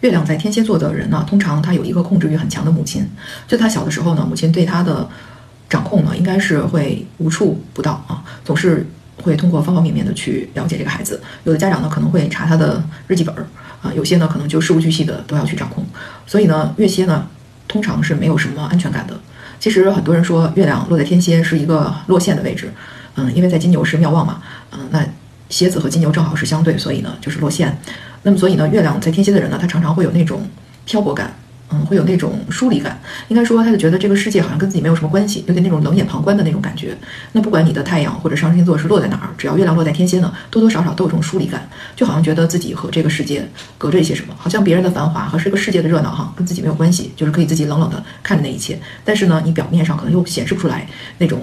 月亮在天蝎座的人呢，通常他有一个控制欲很强的母亲。就他小的时候呢，母亲对他的掌控呢，应该是会无处不到啊，总是会通过方方面面的去了解这个孩子。有的家长呢，可能会查他的日记本儿啊，有些呢，可能就事无巨细的都要去掌控。所以呢，月蝎呢，通常是没有什么安全感的。其实很多人说月亮落在天蝎是一个落线的位置，嗯，因为在金牛是妙望嘛，嗯，那蝎子和金牛正好是相对，所以呢，就是落线。那么，所以呢，月亮在天蝎的人呢，他常常会有那种漂泊感，嗯，会有那种疏离感。应该说，他就觉得这个世界好像跟自己没有什么关系，有点那种冷眼旁观的那种感觉。那不管你的太阳或者上升星座是落在哪儿，只要月亮落在天蝎呢，多多少少都有这种疏离感，就好像觉得自己和这个世界隔着一些什么，好像别人的繁华和这个世界的热闹哈，跟自己没有关系，就是可以自己冷冷的看着那一切。但是呢，你表面上可能又显示不出来那种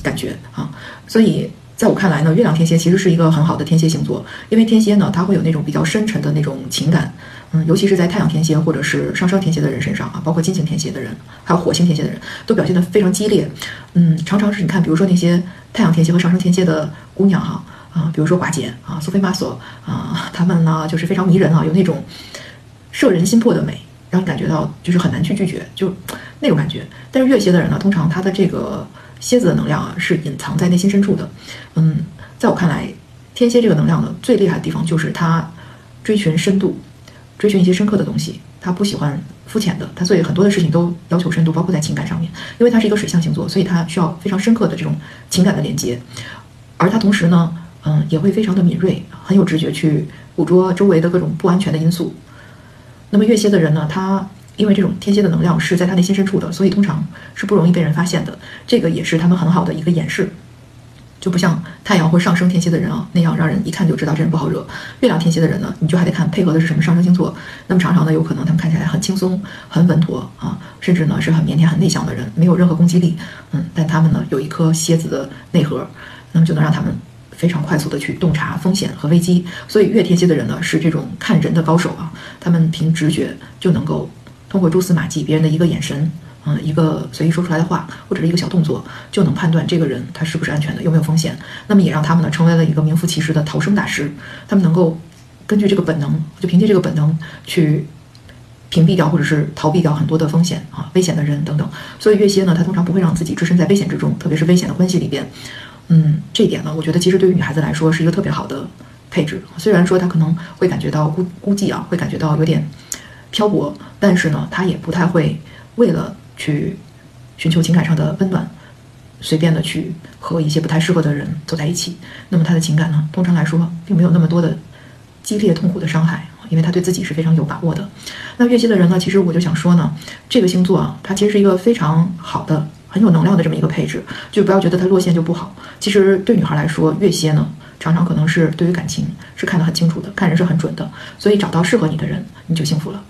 感觉啊，所以。在我看来呢，月亮天蝎其实是一个很好的天蝎星座，因为天蝎呢，它会有那种比较深沉的那种情感，嗯，尤其是在太阳天蝎或者是上升天蝎的人身上啊，包括金星天蝎的人，还有火星天蝎的人都表现得非常激烈，嗯，常常是你看，比如说那些太阳天蝎和上升天蝎的姑娘哈，啊，比如说寡姐啊，苏菲玛索啊，她们呢就是非常迷人啊，有那种摄人心魄的美，让你感觉到就是很难去拒绝，就那种感觉。但是月蝎的人呢，通常他的这个。蝎子的能量啊，是隐藏在内心深处的。嗯，在我看来，天蝎这个能量呢，最厉害的地方就是他追寻深度，追寻一些深刻的东西。他不喜欢肤浅的，他所以很多的事情都要求深度，包括在情感上面。因为他是一个水象星座，所以他需要非常深刻的这种情感的连接。而他同时呢，嗯，也会非常的敏锐，很有直觉去捕捉周围的各种不安全的因素。那么月蝎的人呢，他。因为这种天蝎的能量是在他内心深处的，所以通常是不容易被人发现的。这个也是他们很好的一个掩饰，就不像太阳或上升天蝎的人啊那样让人一看就知道这人不好惹。月亮天蝎的人呢，你就还得看配合的是什么上升星座。那么常常呢，有可能他们看起来很轻松、很稳妥啊，甚至呢是很腼腆、很内向的人，没有任何攻击力。嗯，但他们呢有一颗蝎子的内核，那么就能让他们非常快速的去洞察风险和危机。所以月天蝎的人呢是这种看人的高手啊，他们凭直觉就能够。通过蛛丝马迹，别人的一个眼神，嗯，一个随意说出来的话，或者是一个小动作，就能判断这个人他是不是安全的，有没有风险。那么也让他们呢成为了一个名副其实的逃生大师。他们能够根据这个本能，就凭借这个本能去屏蔽掉或者是逃避掉很多的风险啊，危险的人等等。所以月蝎呢，他通常不会让自己置身在危险之中，特别是危险的关系里边。嗯，这一点呢，我觉得其实对于女孩子来说是一个特别好的配置。虽然说她可能会感觉到孤孤寂啊，会感觉到有点。漂泊，但是呢，他也不太会为了去寻求情感上的温暖，随便的去和一些不太适合的人走在一起。那么他的情感呢，通常来说并没有那么多的激烈痛苦的伤害，因为他对自己是非常有把握的。那月蝎的人呢，其实我就想说呢，这个星座啊，它其实是一个非常好的、很有能量的这么一个配置，就不要觉得它落线就不好。其实对女孩来说，月蝎呢。常常可能是对于感情是看得很清楚的，看人是很准的，所以找到适合你的人，你就幸福了。